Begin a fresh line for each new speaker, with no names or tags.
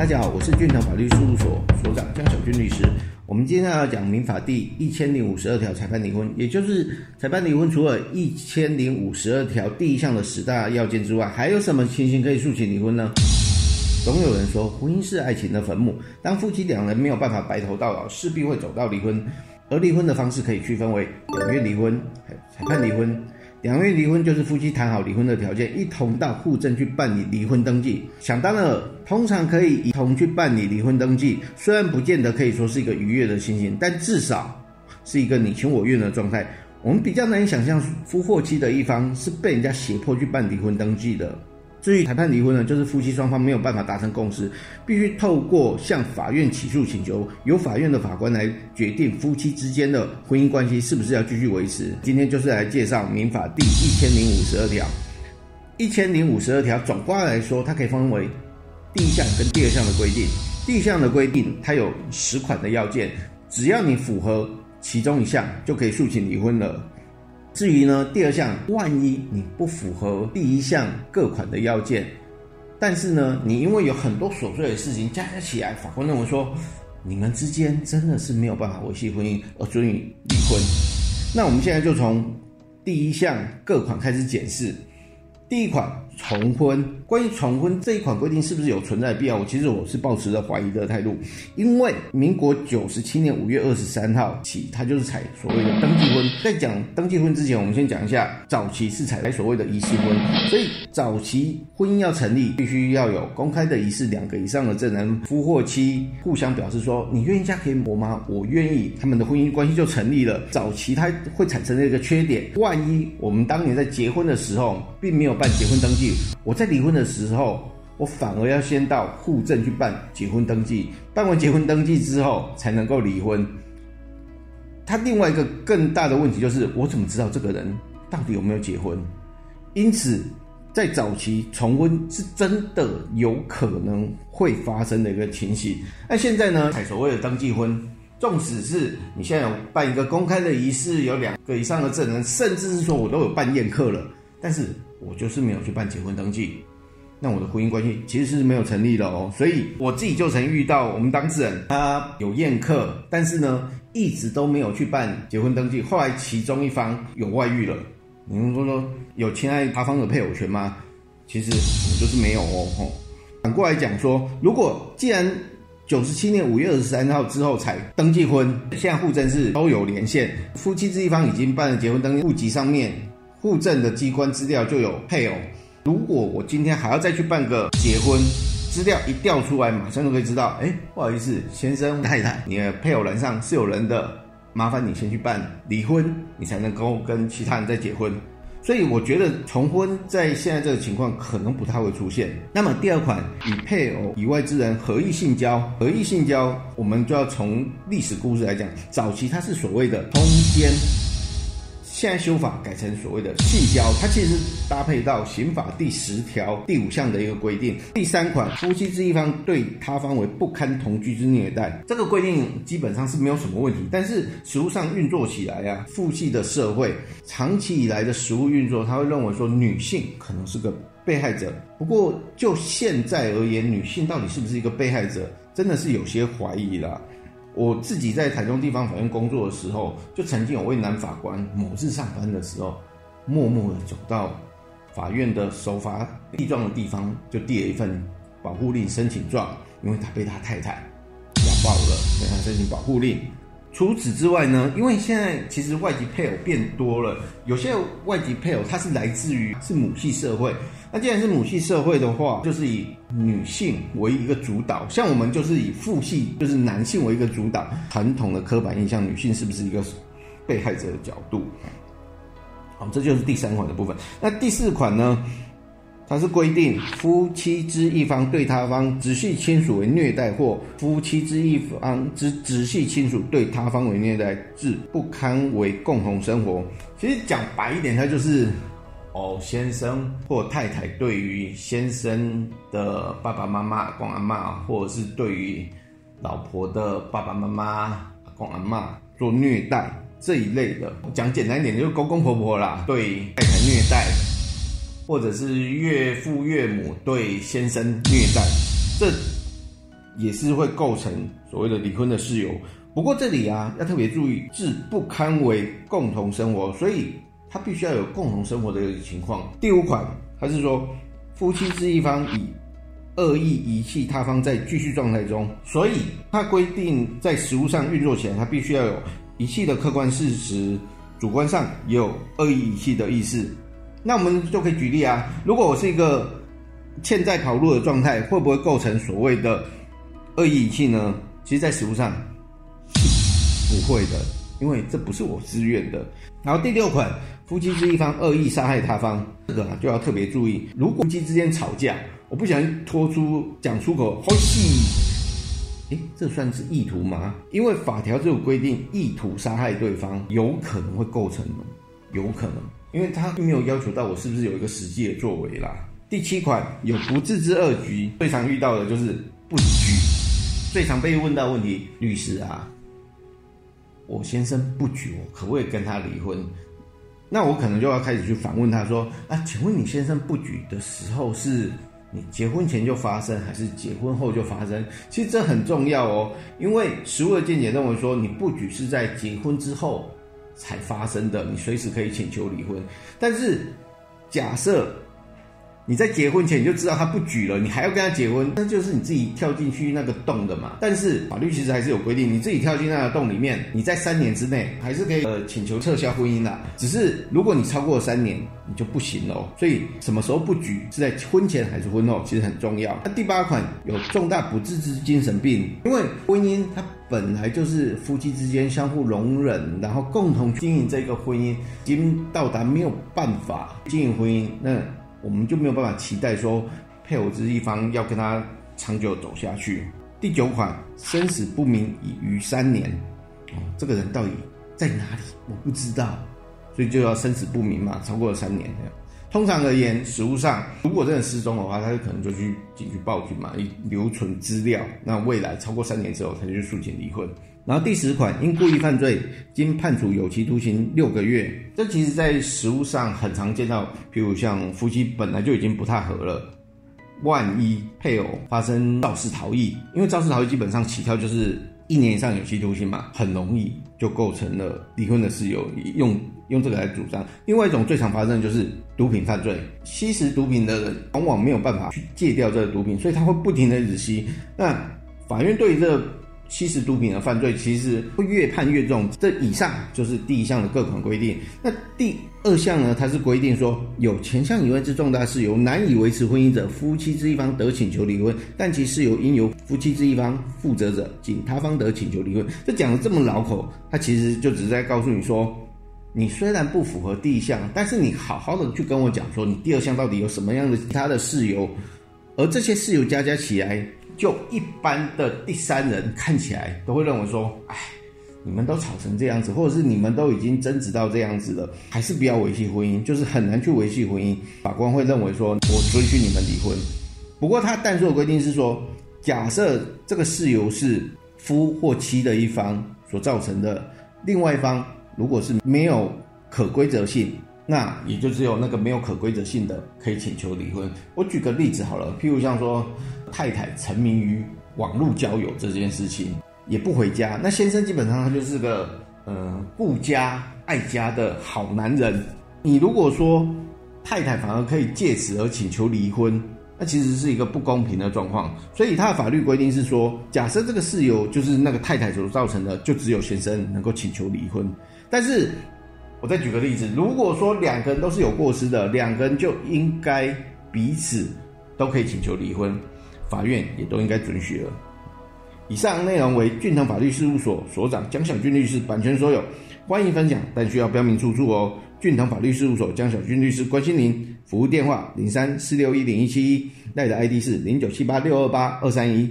大家好，我是俊腾法律事务所所长江小军律师。我们今天要讲民法第一千零五十二条裁判离婚，也就是裁判离婚除了一千零五十二条第一项的十大要件之外，还有什么情形可以诉请离婚呢？总有人说，婚姻是爱情的坟墓，当夫妻两人没有办法白头到老，势必会走到离婚。而离婚的方式可以区分为两愿离婚、裁判离婚。两位离婚就是夫妻谈好离婚的条件，一同到户政去办理离婚登记。想当然，通常可以一同去办理离婚登记，虽然不见得可以说是一个愉悦的心情，但至少是一个你情我愿的状态。我们比较难以想象夫或妻的一方是被人家胁迫去办离婚登记的。至于裁判离婚呢，就是夫妻双方没有办法达成共识，必须透过向法院起诉请求，由法院的法官来决定夫妻之间的婚姻关系是不是要继续维持。今天就是来介绍民法第一千零五十二条。一千零五十二条总括来说，它可以分为第一项跟第二项的规定。第一项的规定，它有十款的要件，只要你符合其中一项，就可以诉请离婚了。至于呢，第二项，万一你不符合第一项各款的要件，但是呢，你因为有很多琐碎的事情加起来，法官认为说你们之间真的是没有办法维系婚姻，而准予离婚。那我们现在就从第一项各款开始检视。第一款重婚，关于重婚这一款规定是不是有存在必要？我其实我是抱持着怀疑的态度，因为民国九十七年五月二十三号起，它就是采所谓的登记婚。在讲登记婚之前，我们先讲一下早期是采所谓的仪式婚。所以早期婚姻要成立，必须要有公开的仪式，两个以上的证人，夫或妻互相表示说，你愿意嫁给我吗？我愿意，他们的婚姻关系就成立了。早期它会产生一个缺点，万一我们当年在结婚的时候，并没有办结婚登记，我在离婚的时候，我反而要先到户政去办结婚登记，办完结婚登记之后才能够离婚。他另外一个更大的问题就是，我怎么知道这个人到底有没有结婚？因此，在早期重婚是真的有可能会发生的一个情形。那现在呢？所谓的登记婚，纵使是你现在有办一个公开的仪式，有两个以上的证人，甚至是说我都有办宴客了，但是。我就是没有去办结婚登记，那我的婚姻关系其实是没有成立的哦。所以我自己就曾遇到我们当事人，他有宴客，但是呢一直都没有去办结婚登记。后来其中一方有外遇了，你们说说有侵害他方的配偶权吗？其实我就是没有哦。吼，反过来讲说，如果既然九十七年五月二十三号之后才登记婚，现在户政是都有连线，夫妻这一方已经办了结婚登记，户籍上面。户政的机关资料就有配偶。如果我今天还要再去办个结婚，资料一调出来，马上就可以知道。哎，不好意思，先生太太，你的配偶栏上是有人的，麻烦你先去办离婚，你才能够跟其他人再结婚。所以我觉得重婚在现在这个情况可能不太会出现。那么第二款，与配偶以外之人合意性交，合意性交，我们就要从历史故事来讲，早期它是所谓的通奸。现在修法改成所谓的性交，它其实搭配到刑法第十条第五项的一个规定。第三款，夫妻之一方对他方为不堪同居之虐待，这个规定基本上是没有什么问题。但是实务上运作起来啊，父系的社会长期以来的实务运作，他会认为说女性可能是个被害者。不过就现在而言，女性到底是不是一个被害者，真的是有些怀疑了。我自己在台中地方法院工作的时候，就曾经有位男法官某日上班的时候，默默的走到法院的守法立状的地方，就递了一份保护令申请状，因为他被他太太家暴了，所以他申请保护令。除此之外呢，因为现在其实外籍配偶变多了，有些外籍配偶他是来自于是母系社会。那既然是母系社会的话，就是以女性为一个主导，像我们就是以父系，就是男性为一个主导。传统的刻板印象，女性是不是一个被害者的角度？好，这就是第三款的部分。那第四款呢？它是规定夫妻之一方对他方直系亲属为虐待，或夫妻之一方之直系亲属对他方为虐待，致不堪为共同生活。其实讲白一点，它就是。哦，先生或太太对于先生的爸爸妈妈、阿公阿妈，或者是对于老婆的爸爸妈妈、阿公阿妈做虐待这一类的，讲简单一点，就是公公婆婆啦对太太虐待，或者是岳父岳母对先生虐待，这也是会构成所谓的离婚的事由。不过这里啊，要特别注意，是不堪为共同生活，所以他必须要有共同生活的情况。第五款，他是说夫妻之一方以恶意遗弃他方在继续状态中，所以他规定在实物上运作前，他必须要有遗弃的客观事实，主观上也有恶意遗弃的意思。那我们就可以举例啊，如果我是一个欠债跑路的状态，会不会构成所谓的恶意遗弃呢？其实，在实物上不会的，因为这不是我自愿的。然后第六款，夫妻之一方恶意杀害他方，这个就要特别注意。如果夫妻之间吵架，我不小心拖出讲出口，好气，诶，这算是意图吗？因为法条就有规定，意图杀害对方有可能会构成，有可能，因为他并没有要求到我是不是有一个实际的作为啦。第七款有不自知恶局，最常遇到的就是不举，最常被问到问题，律师啊，我先生不举，我可不可以跟他离婚？那我可能就要开始去反问他说啊，请问你先生不举的时候是你结婚前就发生，还是结婚后就发生？其实这很重要哦，因为实务的见解认为说你不举是在结婚之后才发生的，你随时可以请求离婚。但是假设。你在结婚前你就知道他不举了，你还要跟他结婚，那就是你自己跳进去那个洞的嘛。但是法律其实还是有规定，你自己跳进那个洞里面，你在三年之内还是可以呃请求撤销婚姻的。只是如果你超过三年，你就不行了。所以什么时候不举是在婚前还是婚后，其实很重要。那第八款有重大不治之精神病，因为婚姻它本来就是夫妻之间相互容忍，然后共同经营这个婚姻，已经到达没有办法经营婚姻那。我们就没有办法期待说配偶之一方要跟他长久走下去。第九款，生死不明已逾三年，哦，这个人到底在哪里？我不知道，所以就要生死不明嘛，超过了三年。通常而言，实物上如果真的失踪的话，他就可能就去警局报警嘛，留存资料。那未来超过三年之后，他就去诉请离婚。然后第十款，因故意犯罪，经判处有期徒刑六个月。这其实，在实务上很常见到，譬如像夫妻本来就已经不太合了，万一配偶发生肇事逃逸，因为肇事逃逸基本上起跳就是一年以上有期徒刑嘛，很容易就构成了离婚的事由，用用这个来主张。另外一种最常发生的就是毒品犯罪，吸食毒品的人往往没有办法去戒掉这个毒品，所以他会不停的日吸。那法院对于这吸食毒品的犯罪，其实会越判越重。这以上就是第一项的各款规定。那第二项呢？它是规定说，有前项以外之重大事由难以维持婚姻者，夫妻之一方得请求离婚，但其事由应由夫妻之一方负责者，仅他方得请求离婚。这讲的这么老口，它其实就只是在告诉你说，你虽然不符合第一项，但是你好好的去跟我讲说，你第二项到底有什么样的其他的事由，而这些事由加加起来。就一般的第三人看起来都会认为说，哎，你们都吵成这样子，或者是你们都已经争执到这样子了，还是不要维系婚姻，就是很难去维系婚姻。法官会认为说，我准许你们离婚。不过他但书的规定是说，假设这个事由是夫或妻的一方所造成的，另外一方如果是没有可规则性。那也就只有那个没有可规则性的可以请求离婚。我举个例子好了，譬如像说太太沉迷于网络交友这件事情，也不回家，那先生基本上他就是个呃顾家爱家的好男人。你如果说太太反而可以借此而请求离婚，那其实是一个不公平的状况。所以他的法律规定是说，假设这个事由就是那个太太所造成的，就只有先生能够请求离婚，但是。我再举个例子，如果说两个人都是有过失的，两个人就应该彼此都可以请求离婚，法院也都应该准许了。以上内容为俊腾法律事务所所长江小军律师版权所有，欢迎分享，但需要标明出处哦。俊腾法律事务所江小军律师关心您，服务电话零三四六一零一七一，赖的 ID 是零九七八六二八二三一。